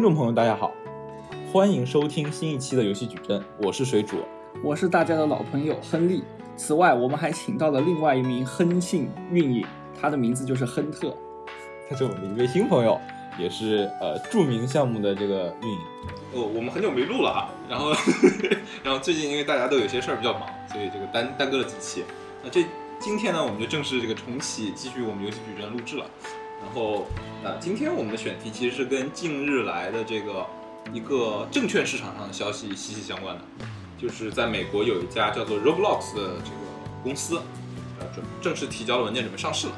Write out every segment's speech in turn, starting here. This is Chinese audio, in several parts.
听众朋友，大家好，欢迎收听新一期的游戏矩阵，我是水煮。我是大家的老朋友亨利。此外，我们还请到了另外一名亨姓运营，他的名字就是亨特。他是我们的一位新朋友，也是呃著名项目的这个运营。哦，我们很久没录了哈，然后 然后最近因为大家都有些事儿比较忙，所以这个耽耽搁了几期。那这今天呢，我们就正式这个重启，继续我们游戏矩阵录制了。然后呃，今天我们的选题其实是跟近日来的这个一个证券市场上的消息息息相关的，就是在美国有一家叫做 Roblox 的这个公司，呃，准正式提交了文件准备上市了。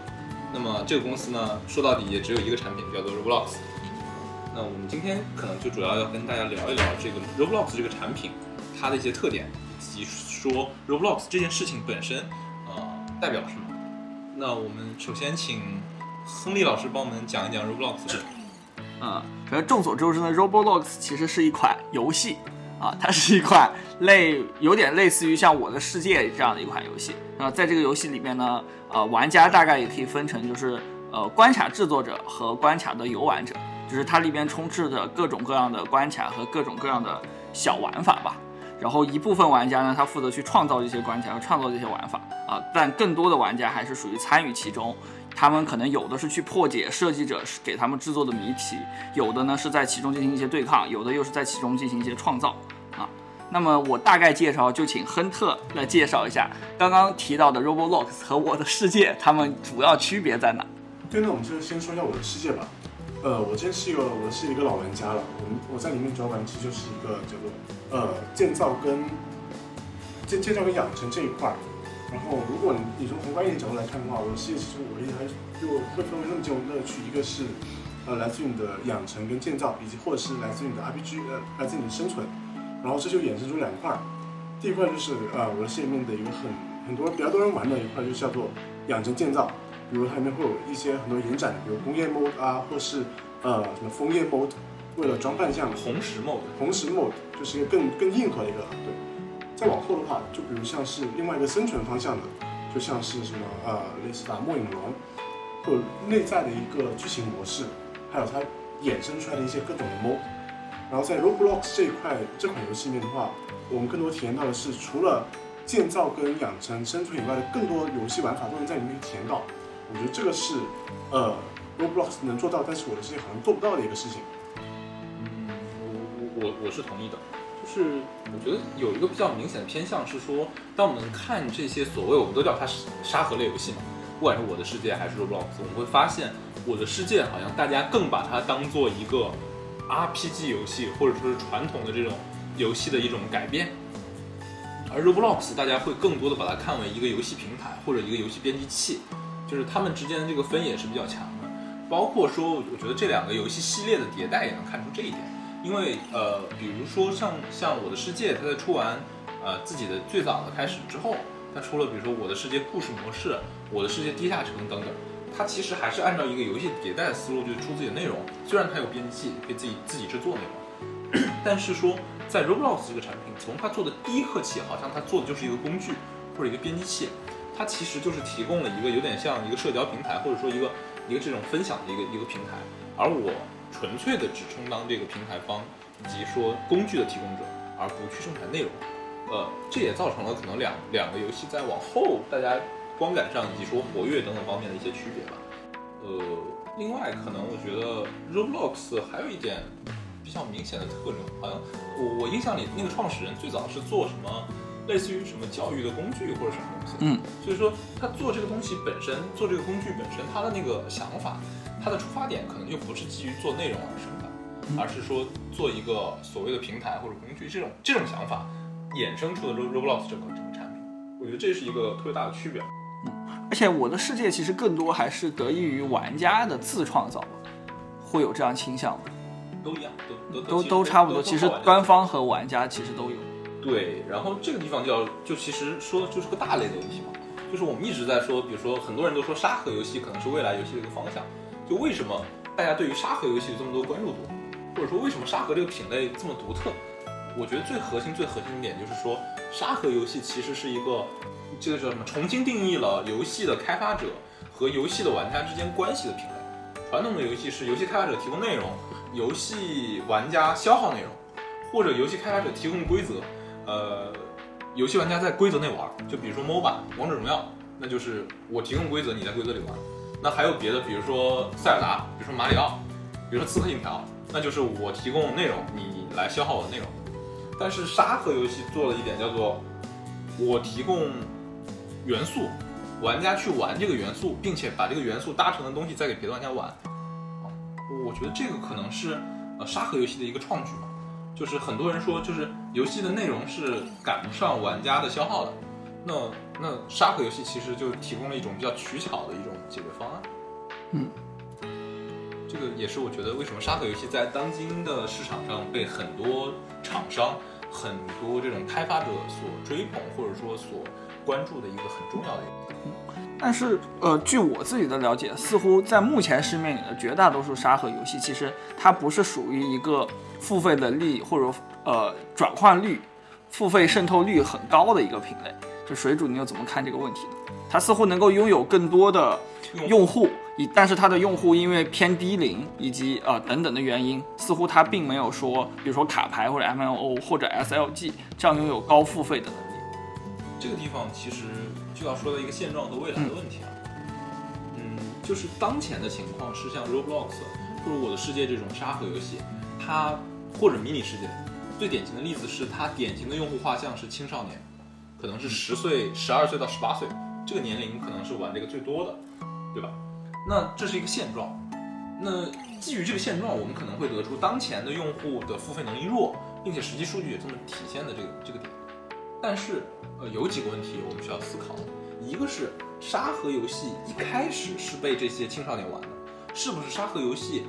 那么这个公司呢，说到底也只有一个产品，叫做 Roblox。那我们今天可能就主要要跟大家聊一聊这个 Roblox 这个产品，它的一些特点，以及说 Roblox 这件事情本身，呃，代表什么。那我们首先请亨利老师帮我们讲一讲 Roblox。嗯，反正众所周知呢，Roblox 其实是一款游戏啊，它是一款类有点类似于像《我的世界》这样的一款游戏。那在这个游戏里面呢，呃，玩家大概也可以分成就是呃关卡制作者和关卡的游玩者，就是它里边充斥着各种各样的关卡和各种各样的小玩法吧。然后一部分玩家呢，他负责去创造这些关卡和创造这些玩法啊，但更多的玩家还是属于参与其中。他们可能有的是去破解设计者给他们制作的谜题，有的呢是在其中进行一些对抗，有的又是在其中进行一些创造啊。那么我大概介绍，就请亨特来介绍一下刚刚提到的 Roblox 和我的世界，它们主要区别在哪？对，那我们就先说一下我的世界吧。呃，我之前是一个，我是一个老玩家了。我我在里面主要玩其实就是一个叫做呃建造跟建建造跟养成这一块儿。然后，如果你你从宏观一点角度来看的话，我的世界其实我也还就会分为那么几种乐趣，一个是呃来自于你的养成跟建造，以及或者是来自于你的 RPG，呃来自于你的生存。然后这就衍生出两块，第一块就是呃我的世界里面的一个很很多比较多人玩的一块，就叫做养成建造。比如它里面会有一些很多延展，比如工业 mode 啊，或是呃什么枫叶 mode，为了装扮像红石 mode，红石 mode 就是一个更更硬核的一个对。再往后的话，就比如像是另外一个生存方向的，就像是什么呃类似打末影龙，或者内在的一个剧情模式，还有它衍生出来的一些各种的 mode。然后在 Roblox 这一块这款游戏里面的话，我们更多体验到的是除了建造跟养成生存以外的更多游戏玩法都能在里面体验到。我觉得这个是呃 Roblox 能做到，但是我的世界好像做不到的一个事情。嗯，我我我我是同意的。就是我觉得有一个比较明显的偏向是说，当我们看这些所谓我们都叫它沙盒类游戏嘛，不管是我的世界还是 Roblox，我们会发现我的世界好像大家更把它当做一个 RPG 游戏，或者说是传统的这种游戏的一种改变，而 Roblox 大家会更多的把它看为一个游戏平台或者一个游戏编辑器，就是他们之间的这个分野是比较强的，包括说我觉得这两个游戏系列的迭代也能看出这一点。因为呃，比如说像像我的世界，它在出完呃自己的最早的开始之后，它出了比如说我的世界故事模式、我的世界地下城等等，它其实还是按照一个游戏迭代的思路，就是出自己的内容。虽然它有编辑器可以自己自己制作内容，但是说在 Roblox 这个产品，从它做的第一刻起，好像它做的就是一个工具或者一个编辑器，它其实就是提供了一个有点像一个社交平台，或者说一个一个这种分享的一个一个平台，而我。纯粹的只充当这个平台方以及说工具的提供者，而不去生产内容，呃，这也造成了可能两两个游戏在往后大家观感上以及说活跃等等方面的一些区别吧。呃，另外可能我觉得 Roblox 还有一点比较明显的特征，好像我我印象里那个创始人最早是做什么类似于什么教育的工具或者什么东西，嗯，所以说他做这个东西本身，做这个工具本身，他的那个想法。他的出发点可能就不是基于做内容而生的，而是说做一个所谓的平台或者工具，这种这种想法衍生出的 Roblox 这个产品，我觉得这是一个特别大的区别。嗯，而且我的世界其实更多还是得益于玩家的自创造，会有这样倾向吗？都一样，都都都都差不多。其实官方和玩家其实都有。对，然后这个地方就要就其实说的就是个大类的问题嘛，就是我们一直在说，比如说很多人都说沙盒游戏可能是未来游戏的一个方向。就为什么大家对于沙盒游戏有这么多关注度，或者说为什么沙盒这个品类这么独特？我觉得最核心、最核心的点就是说，沙盒游戏其实是一个这个叫什么？重新定义了游戏的开发者和游戏的玩家之间关系的品类。传统的游戏是游戏开发者提供内容，游戏玩家消耗内容，或者游戏开发者提供规则，呃，游戏玩家在规则内玩，就比如说 MOBA 王者荣耀，那就是我提供规则，你在规则里玩。那还有别的，比如说塞尔达，比如说马里奥，比如说刺客信条，那就是我提供内容，你来消耗我的内容。但是沙盒游戏做了一点叫做，我提供元素，玩家去玩这个元素，并且把这个元素搭成的东西再给别的玩家玩。我觉得这个可能是呃沙盒游戏的一个创举吧。就是很多人说，就是游戏的内容是赶不上玩家的消耗的。那那沙盒游戏其实就提供了一种比较取巧的一种解决方案。嗯，这个也是我觉得为什么沙盒游戏在当今的市场上被很多厂商、很多这种开发者所追捧，或者说所关注的一个很重要的一个。但是，呃，据我自己的了解，似乎在目前市面里的绝大多数沙盒游戏，其实它不是属于一个付费的率或者呃转换率、付费渗透率很高的一个品类。就水煮，你又怎么看这个问题呢？它似乎能够拥有更多的用户，以但是它的用户因为偏低龄以及呃等等的原因，似乎它并没有说，比如说卡牌或者 MLO 或者 SLG 这样拥有高付费的能力。这个地方其实就要说到一个现状和未来的问题了。嗯，就是当前的情况是像 Roblox 或者我的世界这种沙盒游戏，它或者迷你世界，最典型的例子是它典型的用户画像是青少年，可能是十岁、十二岁到十八岁这个年龄可能是玩这个最多的，对吧？那这是一个现状。那基于这个现状，我们可能会得出当前的用户的付费能力弱，并且实际数据也这么体现的这个这个点。但是，呃，有几个问题我们需要思考。一个是沙盒游戏一开始是被这些青少年玩的，是不是沙盒游戏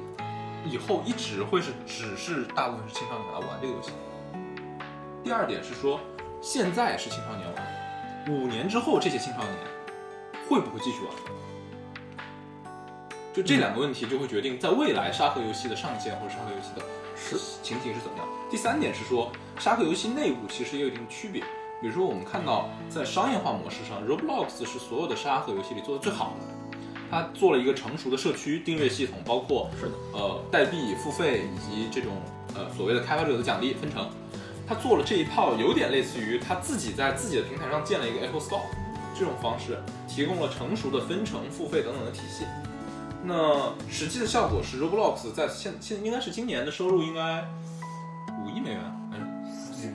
以后一直会是只是大部分是青少年来玩这个游戏？第二点是说，现在是青少年玩，五年之后这些青少年会不会继续玩？就这两个问题就会决定在未来沙盒游戏的上线或者沙盒游戏的是情形是怎么样。第三点是说，沙盒游戏内部其实也有一定区别。比如说，我们看到在商业化模式上，Roblox 是所有的沙盒游戏里做的最好的。它做了一个成熟的社区订阅系统，包括是的呃代币付费以及这种呃所谓的开发者的奖励分成。它做了这一套，有点类似于他自己在自己的平台上建了一个 Apple Store 这种方式，提供了成熟的分成、付费等等的体系。那实际的效果是，Roblox 在现现应该是今年的收入应该五亿美元，嗯，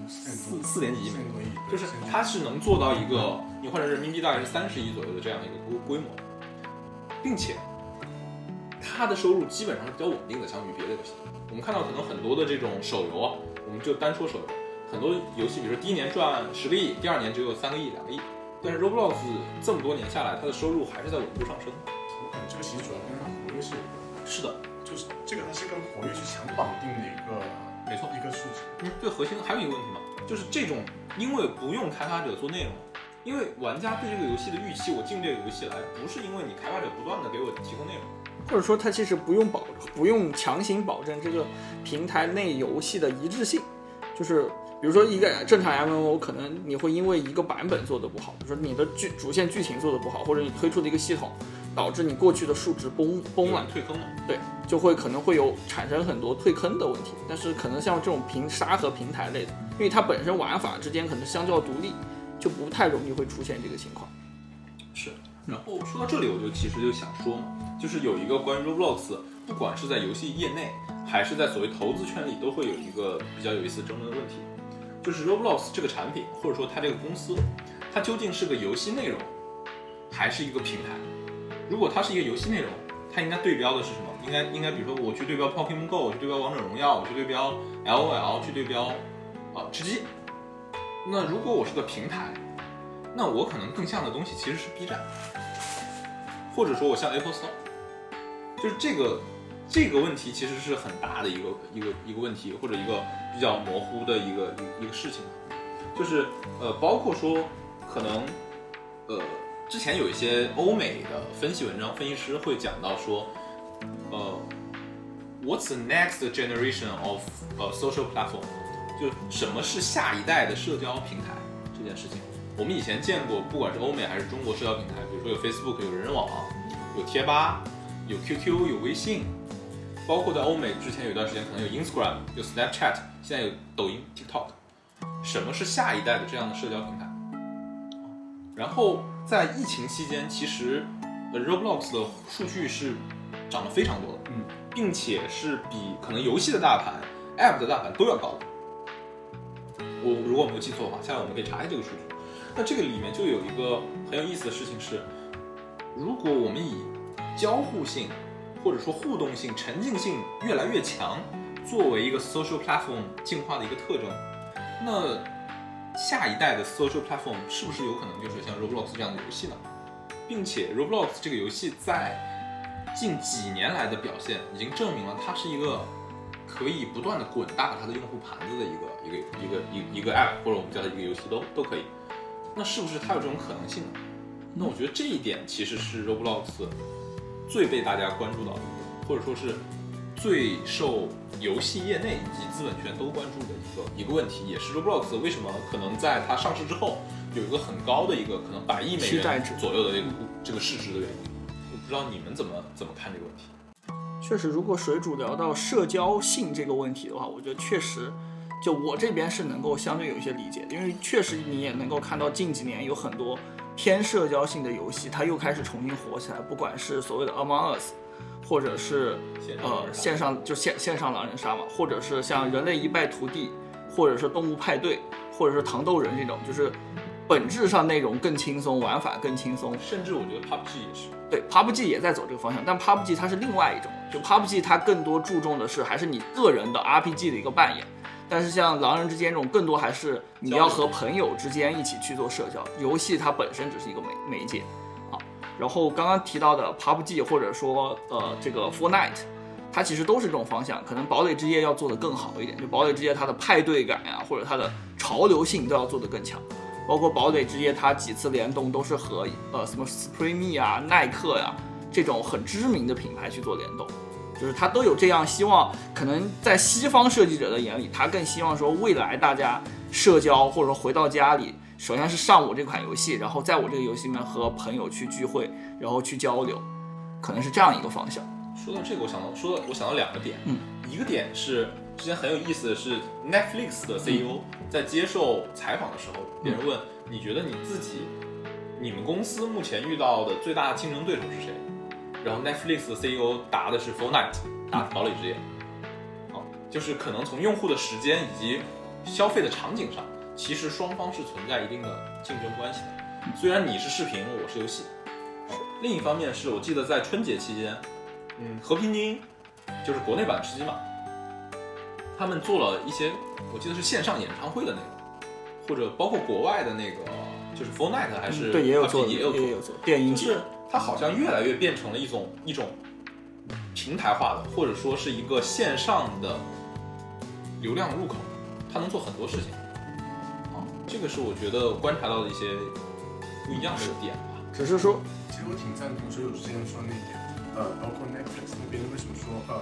四四点几亿美元，就是它是能做到一个你换成人民币大概是三十亿左右的这样一个规规模，并且它的收入基本上是比较稳定的，相比于别的游戏。我们看到可能很多的这种手游啊，我们就单说手游，很多游戏，比如说第一年赚十个亿，第二年只有三个亿、两个亿，但是 Roblox 这么多年下来，它的收入还是在稳步上升。我感觉这个其实主要跟它活跃是有关。是的，就是这个它是跟活跃去强绑定的一个没错一个数值。嗯，最核心的还有一个问题嘛，就是这种因为不用开发者做内容，因为玩家对这个游戏的预期，我进这个游戏来，不是因为你开发者不断的给我提供内容，或者说它其实不用保，不用强行保证这个平台内游戏的一致性，就是比如说一个正常 MMO，可能你会因为一个版本做的不好，比如说你的剧主线剧情做的不好，或者你推出的一个系统，导致你过去的数值崩崩了，退坑了。对，就会可能会有产生很多退坑的问题。但是可能像这种平沙和平台类的，因为它本身玩法之间可能相较独立，就不太容易会出现这个情况。是，然后说到这里，我就其实就想说嘛，就是有一个关于 Roblox，不管是在游戏业内，还是在所谓投资圈里，都会有一个比较有意思争论的问题，就是 Roblox 这个产品，或者说它这个公司，它究竟是个游戏内容，还是一个平台？如果它是一个游戏内容，它应该对标的是什么？应该应该比如说我去对标 Pokemon Go，我去对标王者荣耀，我去对标 LOL，去对标啊吃鸡。那如果我是个平台，那我可能更像的东西其实是 B 站，或者说我像 Apple Store，就是这个这个问题其实是很大的一个一个一个问题，或者一个比较模糊的一个一个一个事情，就是呃，包括说可能呃之前有一些欧美的分析文章，分析师会讲到说，呃，What's the next generation of 呃 social platform？就什么是下一代的社交平台这件事情。我们以前见过，不管是欧美还是中国社交平台，比如说有 Facebook，有人人网，有贴吧，有 QQ，有微信，包括在欧美之前有一段时间可能有 Instagram、有 Snapchat，现在有抖音、TikTok。什么是下一代的这样的社交平台？然后在疫情期间，其实呃 Roblox 的数据是涨了非常多的，嗯，并且是比可能游戏的大盘、App 的大盘都要高的。我如果没有记错的话，下来我们可以查一下这个数据。那这个里面就有一个很有意思的事情是，如果我们以交互性或者说互动性、沉浸性越来越强作为一个 social platform 进化的一个特征，那下一代的 social platform 是不是有可能就是像 Roblox 这样的游戏呢？并且 Roblox 这个游戏在近几年来的表现已经证明了它是一个可以不断的滚大它的用户盘子的一个一个一个一一个 app，或者我们叫它一个游戏都都可以。那是不是它有这种可能性呢？那我觉得这一点其实是 Roblox 最被大家关注到的，或者说是最受游戏业内以及资本圈都关注的一个一个问题，也是 Roblox 为什么可能在它上市之后有一个很高的一个可能百亿美元左右的这个这个市值的原因。我不知道你们怎么怎么看这个问题？确实，如果水主聊到社交性这个问题的话，我觉得确实，就我这边是能够相对有一些理解的，因为确实你也能够看到近几年有很多偏社交性的游戏，它又开始重新火起来，不管是所谓的 Among Us，或者是呃线上就线线上狼人杀嘛，或者是像人类一败涂地，或者是动物派对，或者是糖豆人这种，就是本质上内容更轻松，玩法更轻松，甚至我觉得 PUBG 也是。对，PUBG 也在走这个方向，但 PUBG 它是另外一种，就 PUBG 它更多注重的是还是你个人的 RPG 的一个扮演，但是像狼人之间这种更多还是你要和朋友之间一起去做社交，游戏它本身只是一个媒媒介啊。然后刚刚提到的 PUBG 或者说呃这个 Fortnite，它其实都是这种方向，可能堡垒之夜要做得更好一点，就堡垒之夜它的派对感呀、或者它的潮流性都要做得更强。包括堡垒之夜，它几次联动都是和呃什么 Supreme 啊、耐克呀、这种很知名的品牌去做联动，就是它都有这样希望。可能在西方设计者的眼里，他更希望说未来大家社交或者说回到家里，首先是上我这款游戏，然后在我这个游戏里面和朋友去聚会，然后去交流，可能是这样一个方向。说到这个，我想到说到我想到两个点，嗯，一个点是之前很有意思的是 Netflix 的 CEO 在接受采访的时候，别人问你觉得你自己、你们公司目前遇到的最大的竞争对手是谁？然后 Netflix 的 CEO 答的是 Fortnite，答堡垒之夜。啊，就是可能从用户的时间以及消费的场景上，其实双方是存在一定的竞争关系的。虽然你是视频，我是游戏。啊另一方面是我记得在春节期间，嗯，和平精英就是国内版吃鸡嘛，他们做了一些，我记得是线上演唱会的那个，或者包括国外的那个，就是 Fortnite 还是嗯对，也有做，也有做，也有做电音就是它好像越来越变成了一种一种平台化的，或者说是一个线上的流量入口，它能做很多事情。啊，这个是我觉得观察到的一些不一样的点吧。只是说其实我挺赞同水友之前说的那一点，呃，包括 Netflix 那边为什么说呃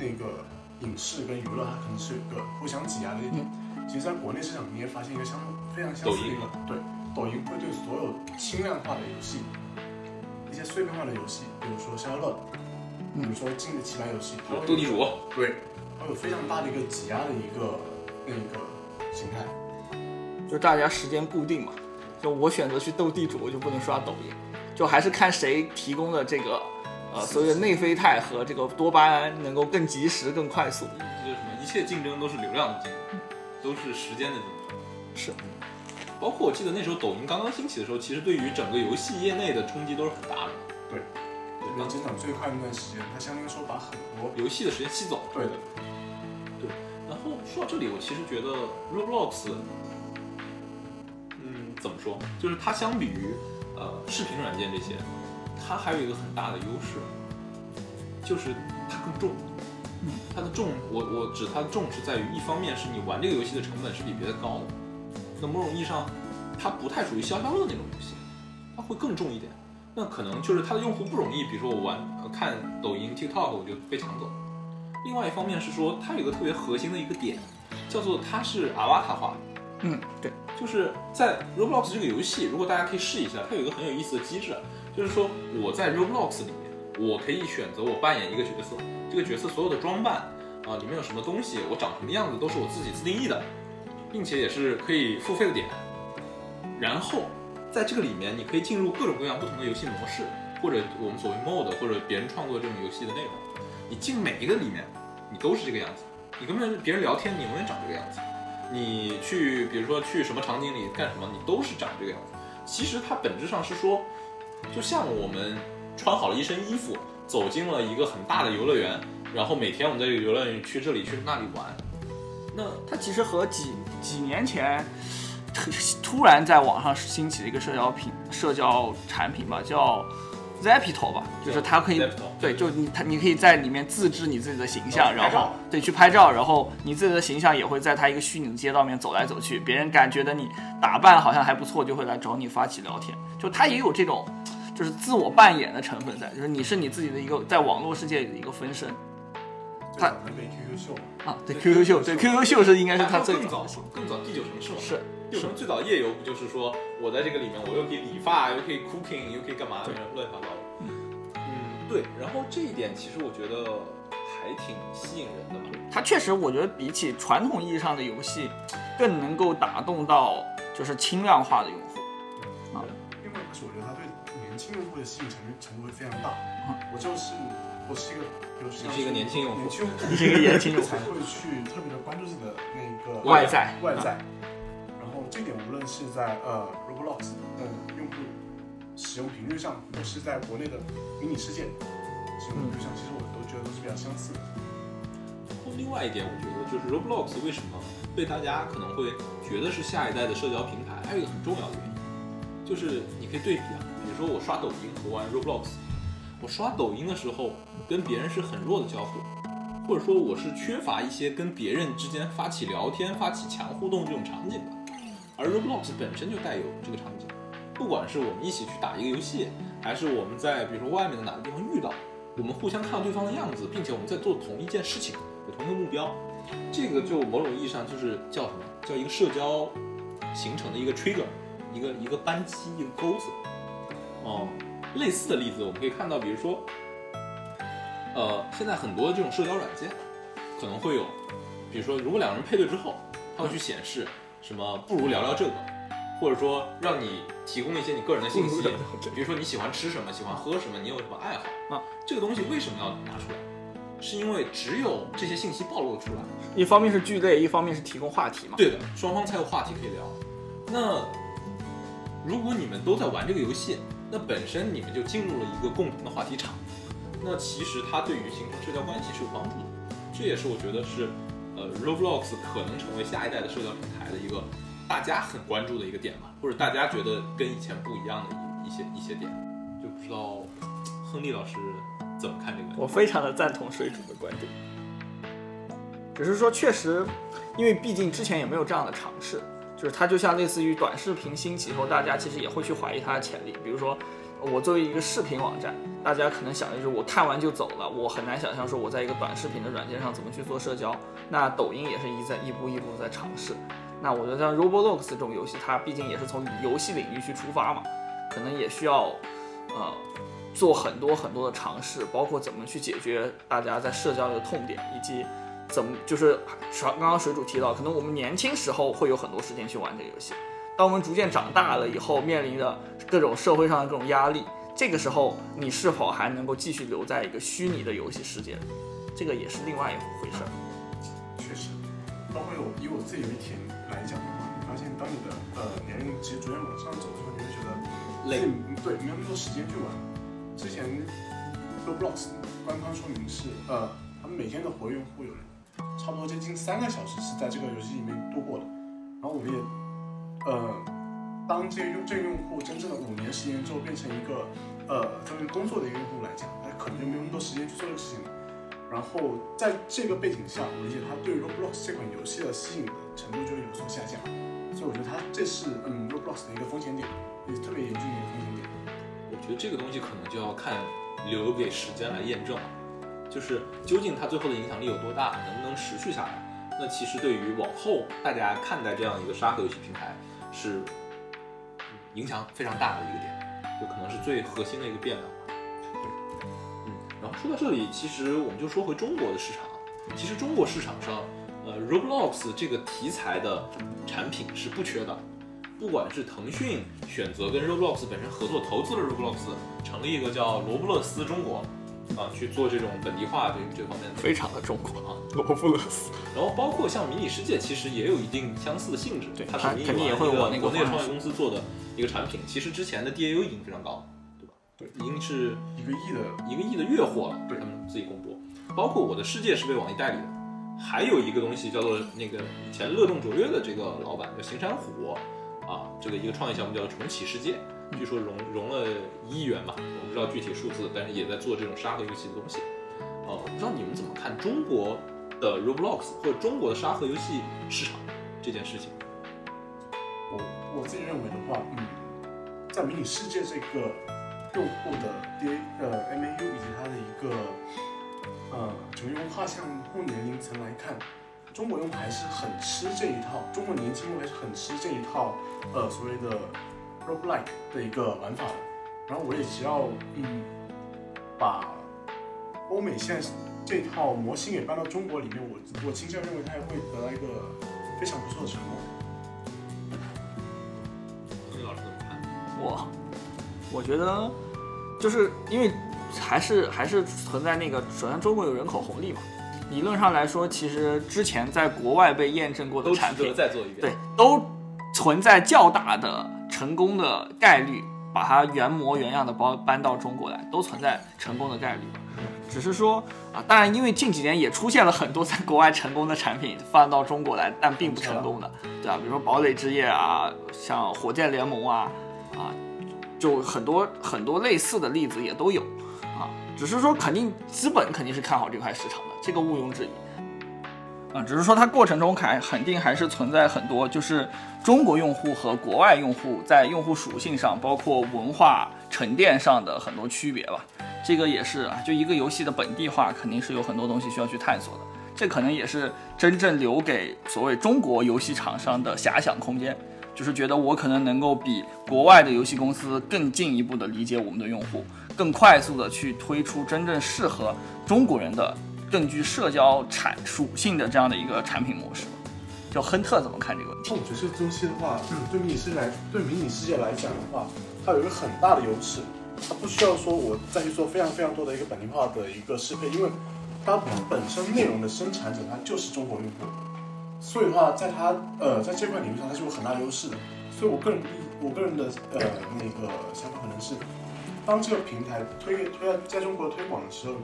那个影视跟娱乐它可能是有个互相挤压的一点。其实，在国内市场你也发现一个相非常相似的一个，对，抖音会对所有轻量化的游戏，一些碎片化的游戏，比如说消乐，比如说竞的棋牌游戏，斗地主，对，它有非常大的一个挤压的一个那个形态。就大家时间固定嘛，就我选择去斗地主，我就不能刷抖音，就还是看谁提供的这个呃所谓的内啡肽和这个多巴胺能够更及时、更快速。这就是什么？一切竞争都是流量的竞争，都是时间的竞争。是，包括我记得那时候抖音刚刚兴起的时候，其实对于整个游戏业内的冲击都是很大的。对，对，然后增长最快那段时间，它相当于说把很多游戏的时间吸走了。对的，对然后说到这里，我其实觉得 Roblox，嗯，怎么说？就是它相比于呃视频软件这些，它还有一个很大的优势，就是它更重。它的重，我我指它的重是在于，一方面是你玩这个游戏的成本是比别的高的，那某种意义上，它不太属于消消乐那种游戏，它会更重一点。那可能就是它的用户不容易，比如说我玩呃看抖音、TikTok，我就被抢走。另外一方面是说，它有一个特别核心的一个点，叫做它是 avatar 化的。嗯，对，就是在 Roblox 这个游戏，如果大家可以试一下，它有一个很有意思的机制，就是说我在 Roblox 里面，我可以选择我扮演一个角色，这个角色所有的装扮啊，里面有什么东西，我长什么样子，都是我自己自定义的，并且也是可以付费的点。然后在这个里面，你可以进入各种各样不同的游戏模式，或者我们所谓 mode，或者别人创作这种游戏的内容。你进每一个里面，你都是这个样子。你跟别人聊天，你永远长这个样子。你去，比如说去什么场景里干什么，你都是长这个样子。其实它本质上是说，就像我们穿好了一身衣服，走进了一个很大的游乐园，然后每天我们在这个游乐园去这里去那里玩。那它其实和几几年前突突然在网上兴起的一个社交品社交产品吧，叫 Zapito 吧，就是它可以对，就你它你可以在里面自制你自己的形象，然后对去拍照，然后你自己的形象也会在它一个虚拟的街道面走来走去，别人感觉的你打扮好像还不错，就会来找你发起聊天，就它也有这种。就是自我扮演的成分在，就是你是你自己的一个在网络世界里的一个分身它就可能被 QQ 秀嘛，啊。对 QQ 秀，对 QQ 秀是应该是它最更早更早第九城市嘛。是第九城最早夜游不就是说我在这个里面，我又可以理发，又可以 cooking，又可以干嘛，乱七八糟的。嗯，对。然后这一点其实我觉得还挺吸引人的嘛。它确实，我觉得比起传统意义上的游戏，更能够打动到就是轻量化的用户。另外一个是我觉得它对年轻用户的吸引程度程度会非常大。我就是我是一个，比如说你是一个年轻用户年轻用户，你是一个年轻用户才会去特别的关注自己的那个外在外在。这点无论是在呃 Roblox 的用户使用频率上，或是在国内的迷你世界使用频率上，其实我都觉得都是比较相似的。然后另外一点，我觉得就是 Roblox 为什么被大家可能会觉得是下一代的社交平台，还有一个很重要的原因，就是你可以对比啊，比如说我刷抖音和玩 Roblox，我刷抖音的时候跟别人是很弱的交互，或者说我是缺乏一些跟别人之间发起聊天、发起强互动这种场景的，而 Roblox 本身就带有这个场景，不管是我们一起去打一个游戏，还是我们在比如说外面的哪个地方遇到，我们互相看到对方的样子，并且我们在做同一件事情，有同一个目标，这个就某种意义上就是叫什么？叫一个社交形成的一个 trigger，一个一个扳机，一个钩子。哦，类似的例子我们可以看到，比如说，呃，现在很多这种社交软件可能会有，比如说如果两个人配对之后，它会去显示什么不如聊聊这个，或者说让你提供一些你个人的信息，比如说你喜欢吃什么，喜欢喝什么，你有什么爱好啊，这个东西为什么要拿出来？是因为只有这些信息暴露出来，一方面是聚类，一方面是提供话题嘛。对的，双方才有话题可以聊。那如果你们都在玩这个游戏，那本身你们就进入了一个共同的话题场，那其实它对于形成社交关系是有帮助的。这也是我觉得是，呃，Roblox 可能成为下一代的社交平台的一个大家很关注的一个点吧，或者大家觉得跟以前不一样的一一些一些点。就不知道亨利老师怎么看这个？我非常的赞同水煮的观点，只是说确实，因为毕竟之前也没有这样的尝试，就是它就像类似于短视频兴起后，大家其实也会去怀疑它的潜力。比如说，我作为一个视频网站，大家可能想的就是我看完就走了，我很难想象说我在一个短视频的软件上怎么去做社交。那抖音也是一在一步一步在尝试。那我觉得像 Roblox 这种游戏，它毕竟也是从游戏领域去出发嘛，可能也需要呃做很多很多的尝试，包括怎么去解决大家在社交的痛点，以及怎么就是刚刚水主提到，可能我们年轻时候会有很多时间去玩这个游戏，当我们逐渐长大了以后，面临着各种社会上的各种压力，这个时候你是否还能够继续留在一个虚拟的游戏世界里，这个也是另外一回事儿。确实，包括我以我自己为体验来讲的话，你发现当你的呃年龄其实逐渐往上走的时候，你会觉得累对，没有那么多时间去玩。之前 Roblox 官方说明是呃，他们每天的活跃用户有差不多接近三个小时是在这个游戏里面度过的。然后我们也呃，当这个用这用户真正的五年、十年之后变成一个呃专门工作的一个用户来讲，他可能就没有那么多时间去做这个事情。然后在这个背景下，我理解他对 Roblox 这款游戏的吸引的程度就会有所下降，所以我觉得它这是嗯 Roblox 的一个风险点，也是特别严峻的一个风险点。我觉得这个东西可能就要看留给时间来验证，就是究竟它最后的影响力有多大，能不能持续下来。那其实对于往后大家看待这样一个沙盒游戏平台是影响非常大的一个点，就可能是最核心的一个变量吧。嗯，然后说到这里，其实我们就说回中国的市场。其实中国市场上，呃，Roblox 这个题材的产品是不缺的。不管是腾讯选择跟 Roblox 本身合作投资了 Roblox，成立一个叫罗布勒斯中国，啊，去做这种本地化这这方面的非常的中国啊。罗布勒斯，然后包括像迷你世界，其实也有一定相似的性质。对它是迷你它肯定也会一个往那个国内创业公司做的一个产品。其实之前的 DAU 已经非常高了，对吧？对已经是一个亿的，一个亿的月货了，对他们自己公布。包括我的世界是被网易代理的，还有一个东西叫做那个以前乐动卓越的这个老板叫邢山虎啊，这个一个创业项目叫重启世界，据说融融了一亿元吧，我不知道具体数字，但是也在做这种沙盒游戏的东西。呃，我不知道你们怎么看中国的 Roblox 或者中国的沙盒游戏市场这件事情？我我自己认为的话，嗯，在迷你世界这个用户的 DA 呃 MAU 以及它的一个呃整个用户画像或年龄层来看，中国用户还是很吃这一套，中国年轻用户还是很吃这一套呃所谓的 roguelike 的一个玩法。然后我也只要嗯把欧美现在这套模型给搬到中国里面，我我倾向认为它也会得到一个非常不错的成功。老师怎么看？我我觉得就是因为还是还是存在那个，首先中国有人口红利嘛，理论上来说，其实之前在国外被验证过的产品，再做一遍。对，都存在较大的成功的概率，把它原模原样的包搬到中国来，都存在成功的概率。只是说啊，当然，因为近几年也出现了很多在国外成功的产品放到中国来，但并不成功的，对吧、比如说堡垒之夜啊，像火箭联盟啊，啊，就很多很多类似的例子也都有啊。只是说，肯定资本肯定是看好这块市场的，这个毋庸置疑。啊，只是说它过程中还肯定还是存在很多，就是中国用户和国外用户在用户属性上，包括文化沉淀上的很多区别吧。这个也是啊，就一个游戏的本地化，肯定是有很多东西需要去探索的。这可能也是真正留给所谓中国游戏厂商的遐想空间，就是觉得我可能能够比国外的游戏公司更进一步的理解我们的用户，更快速的去推出真正适合中国人的、更具社交产属性的这样的一个产品模式。就亨特怎么看这个问题？我觉得这个东西的话，对迷你世界来，对迷你世界来讲的话，它有一个很大的优势，它不需要说我再去做非常非常多的一个本地化的一个适配，因为它本身内容的生产者它就是中国用户，所以的话，在它呃在这块领域上它是有很大优势的。所以我个人我个人的呃那个想法可能是，当这个平台推推在中国推广的时候，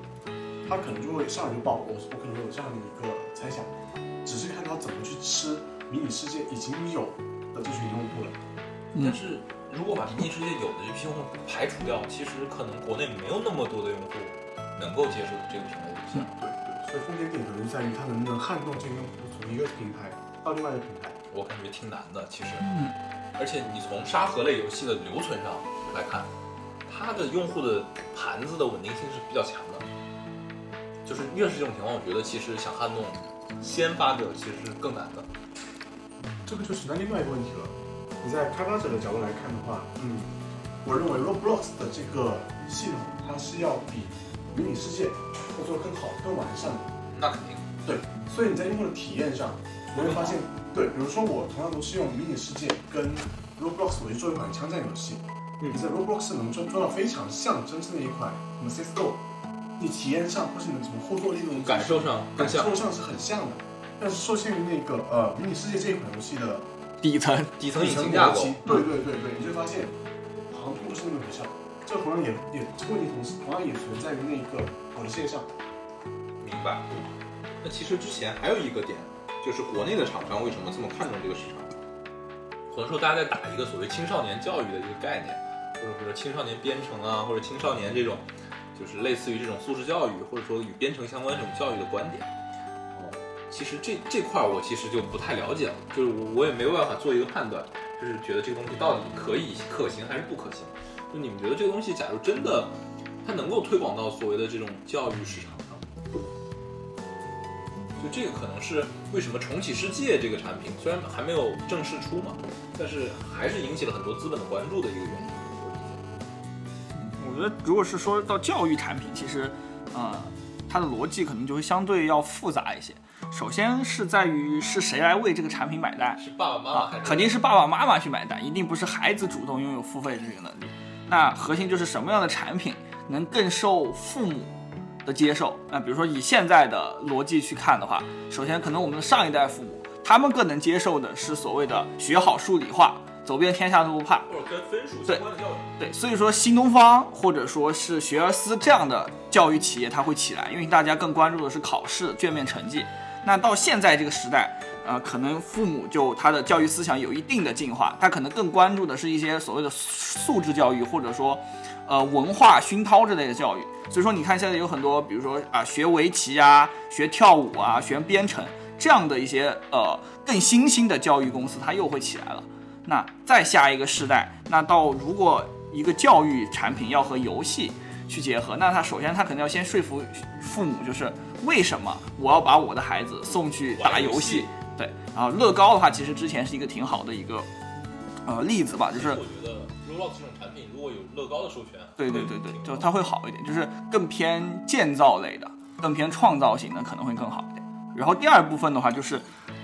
它可能就会上来就爆，我我可能会有这样的一个猜想。只是看他怎么去吃迷你世界已经有的这群用户了。但是如果把迷你世界有的这批用户排除掉，其实可能国内没有那么多的用户能够接受这个品类的游戏。对对，所以风险点可能就在于它能不能撼动这个用户从一个平台到另外一个平台。我感觉挺难的，其实。而且你从沙盒类游戏的留存上来看，它的用户的盘子的稳定性是比较强的。就是越是这种情况，我觉得其实想撼动先发者其实是更难的。这个就存在另外一个问题了。你在开发者的角度来看的话，嗯，我认为 Roblox 的这个系统它是要比迷你世界要做得更好、更完善的。那肯定。对，所以你在用户的体验上，你会发现，对，比如说我同样都是用迷你世界跟 Roblox 我去做一款枪战游戏，嗯你在 Roblox 能做做到非常像真正的一款什么 CSGO，你体验上或是你的什么互动力那种感受上感受上是很像的，但是受限于那个呃迷你世界这一款游戏的底层底层底层引擎架构逻辑，，对对对对，你就会发现好像不是那么有效。这同样也也这个问题同时同样也存在于那一个我的线上。明白。那其实之前还有一个点，就是国内的厂商为什么这么看重这个市场？可能说大家在打一个所谓青少年教育的一个概念，或者说青少年编程啊，或者青少年这种，就是类似于这种素质教育，或者说与编程相关这种教育的观点。哦，其实这这块我其实就不太了解了，就是我我也没有办法做一个判断，就是觉得这个东西到底可以可行还是不可行。就你们觉得这个东西，假如真的它能够推广到所谓的这种教育市场上？就这个可能是为什么重启世界这个产品虽然还没有正式出嘛，但是还是引起了很多资本的关注的一个原因。我觉得，如果是说到教育产品，其实，呃，它的逻辑可能就会相对要复杂一些。首先是在于是谁来为这个产品买单，是爸爸妈妈肯定是爸爸妈妈去买单，一定不是孩子主动拥有付费的这个能力。那核心就是什么样的产品能更受父母的接受？那比如说以现在的逻辑去看的话，首先可能我们的上一代父母，他们更能接受的是所谓的学好数理化，走遍天下都不怕。或者跟分数对相关的教育？对，所以说新东方或者说是学而思这样的教育企业，它会起来，因为大家更关注的是考试卷面成绩。那到现在这个时代，呃，可能父母就他的教育思想有一定的进化，他可能更关注的是一些所谓的素质教育，或者说，呃，文化熏陶之类的教育。所以说，你看现在有很多，比如说啊，学围棋啊，学跳舞啊，学编程这样的一些呃更新兴的教育公司，它又会起来了。那再下一个世代，那到如果一个教育产品要和游戏去结合，那他首先他肯定要先说服父母，就是为什么我要把我的孩子送去打游戏？对，然后乐高的话，其实之前是一个挺好的一个呃例子吧，就是我觉得 Roblox 这种产品如果有乐高的授权，对对对对就它会好一点，就是更偏建造类的，更偏创造型的可能会更好一点。然后第二部分的话就是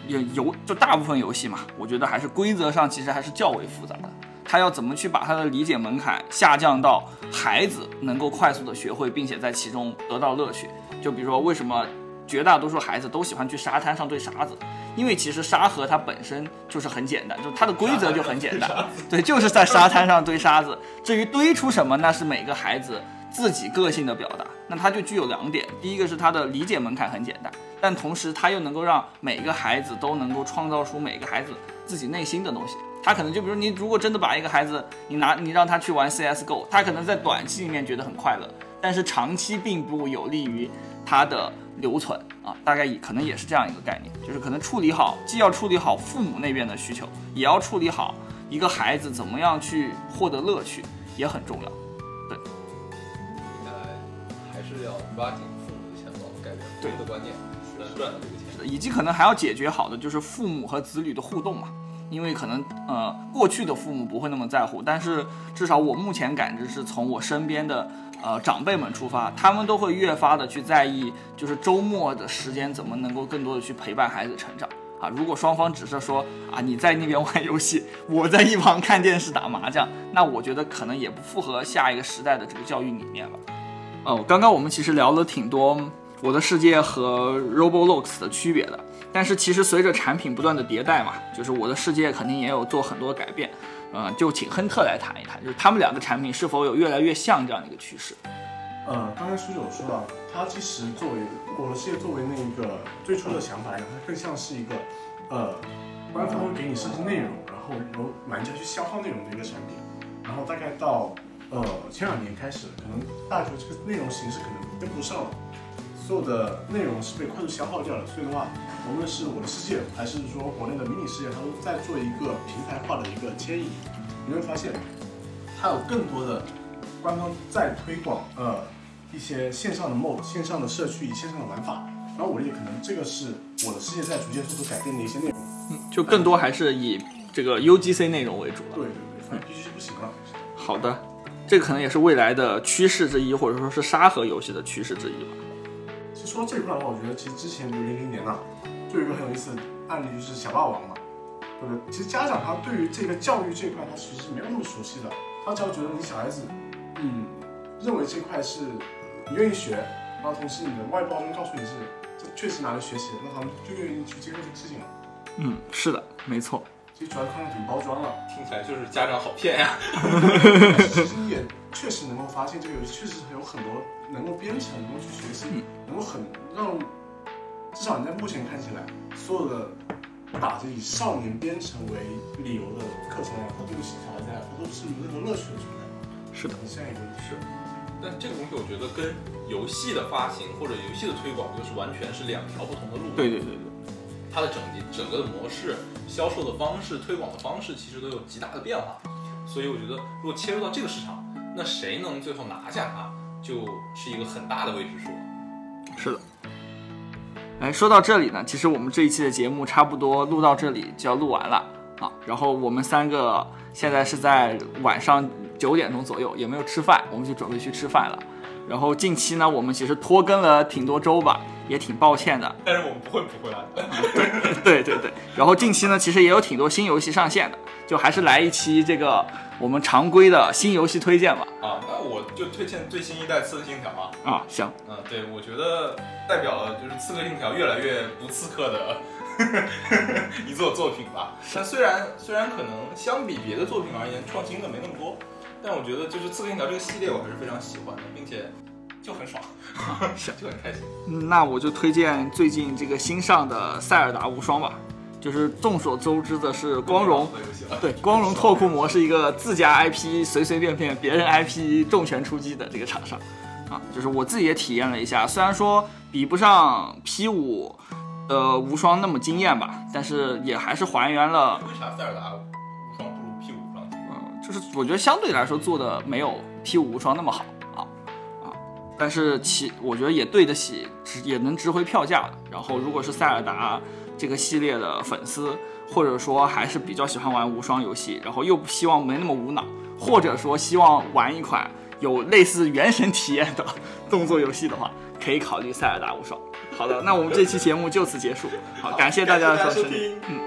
有游，就大部分游戏嘛，我觉得还是规则上其实还是较为复杂的。他要怎么去把他的理解门槛下降到孩子能够快速的学会，并且在其中得到乐趣？就比如说为什么绝大多数孩子都喜欢去沙滩上堆沙子？因为其实沙盒它本身就是很简单，就它的规则就很简单，对，就是在沙滩上堆沙子。至于堆出什么，那是每个孩子自己个性的表达。那它就具有两点，第一个是它的理解门槛很简单，但同时它又能够让每个孩子都能够创造出每个孩子自己内心的东西。他可能就比如你如果真的把一个孩子，你拿你让他去玩 CSGO，他可能在短期里面觉得很快乐，但是长期并不有利于他的留存啊。大概也可能也是这样一个概念，就是可能处理好，既要处理好父母那边的需求，也要处理好一个孩子怎么样去获得乐趣，也很重要。对要挖紧父母的钱包，改变父母的观念，来赚到这个钱。以及可能还要解决好的就是父母和子女的互动嘛，因为可能呃过去的父母不会那么在乎，但是至少我目前感知是从我身边的呃长辈们出发，他们都会越发的去在意，就是周末的时间怎么能够更多的去陪伴孩子成长啊。如果双方只是说啊你在那边玩游戏，我在一旁看电视打麻将，那我觉得可能也不符合下一个时代的这个教育理念吧。哦，刚刚我们其实聊了挺多我的世界和 Roblox 的区别的，但是其实随着产品不断的迭代嘛，就是我的世界肯定也有做很多改变。呃，就请亨特来谈一谈，就是他们两个产品是否有越来越像这样的一个趋势？呃，刚才书记有说到，它其实作为我的世界作为那一个最初的想法来讲，它更像是一个呃，官方会给你设计内容，然后由玩家去消耗内容的一个产品。然后大概到呃前两年开始，可能大学这个内容形式可能跟不上了，所有的内容是被快速消耗掉了。所以的话，无论是我的世界，还是说国内的迷你世界，它都在做一个平台化的一个迁移。你会发现，它有更多的官方在推广呃一些线上的 mod、线上的社区、线上的玩法。然后我理解，可能这个是我的世界在逐渐做出改变的一些内容。就更多还是以这个 UGC 内容为主了。对对对，反正必须不行了。好的，这个可能也是未来的趋势之一，或者说是沙盒游戏的趋势之一吧。其实说到这一块的话，我觉得其实之前比如零零年啊、就有一个很有意思的案例，就是小霸王嘛，对不对？其实家长他对于这个教育这一块，他其实是没有那么熟悉的，他只要觉得你小孩子，嗯，认为这块是你愿意学，然后同时你的外包装告诉你是这确实拿来学习的，那他们就愿意去接受这个事情了。嗯，是的，没错。主要看看怎么包装了。听起来就是家长好骗呀。其实也确实能够发现，这个游戏确实有很多能够编程、能够去学习，能够很让至少你在目前看起来，所有的打着以少年编程为理由的课程啊，它对于小孩子来说都是有任何乐趣的存在。是的，很像一个是，但这个东西我觉得跟游戏的发行或者游戏的推广就是完全是两条不同的路。对对对对。它的整体整个的模式、销售的方式、推广的方式，其实都有极大的变化。所以我觉得，如果切入到这个市场，那谁能最后拿下它，就是一个很大的未知数。是的。哎，说到这里呢，其实我们这一期的节目差不多录到这里就要录完了啊。然后我们三个现在是在晚上九点钟左右，也没有吃饭，我们就准备去吃饭了。然后近期呢，我们其实拖更了挺多周吧，也挺抱歉的。但是我们不会补回来的。对对对，然后近期呢，其实也有挺多新游戏上线的，就还是来一期这个我们常规的新游戏推荐吧。啊，那我就推荐最新一代《刺客信条》啊。啊，行，嗯，对，我觉得代表了就是《刺客信条》越来越不刺客的 一座作品吧。但虽然虽然可能相比别的作品而言，创新的没那么多，但我觉得就是《刺客信条》这个系列我还是非常喜欢的，并且就很爽，就很开心。嗯那我就推荐最近这个新上的《塞尔达无双》吧。就是众所周知的是，光荣。对光荣拓库摩是一个自家 IP 随随便便别人 IP 重拳出击的这个厂商啊。就是我自己也体验了一下，虽然说比不上 P 五呃无双那么惊艳吧，但是也还是还原了为啥塞尔达无双不如 P 五无双？嗯，就是我觉得相对来说做的没有 P 五无双那么好但是其我觉得也对得起，值也能值回票价的。然后如果是塞尔达这个系列的粉丝，或者说还是比较喜欢玩无双游戏，然后又不希望没那么无脑，或者说希望玩一款有类似原神体验的动作游戏的话，可以考虑塞尔达无双。好的，那我们这期节目就此结束。好，感谢大家的收。听。嗯，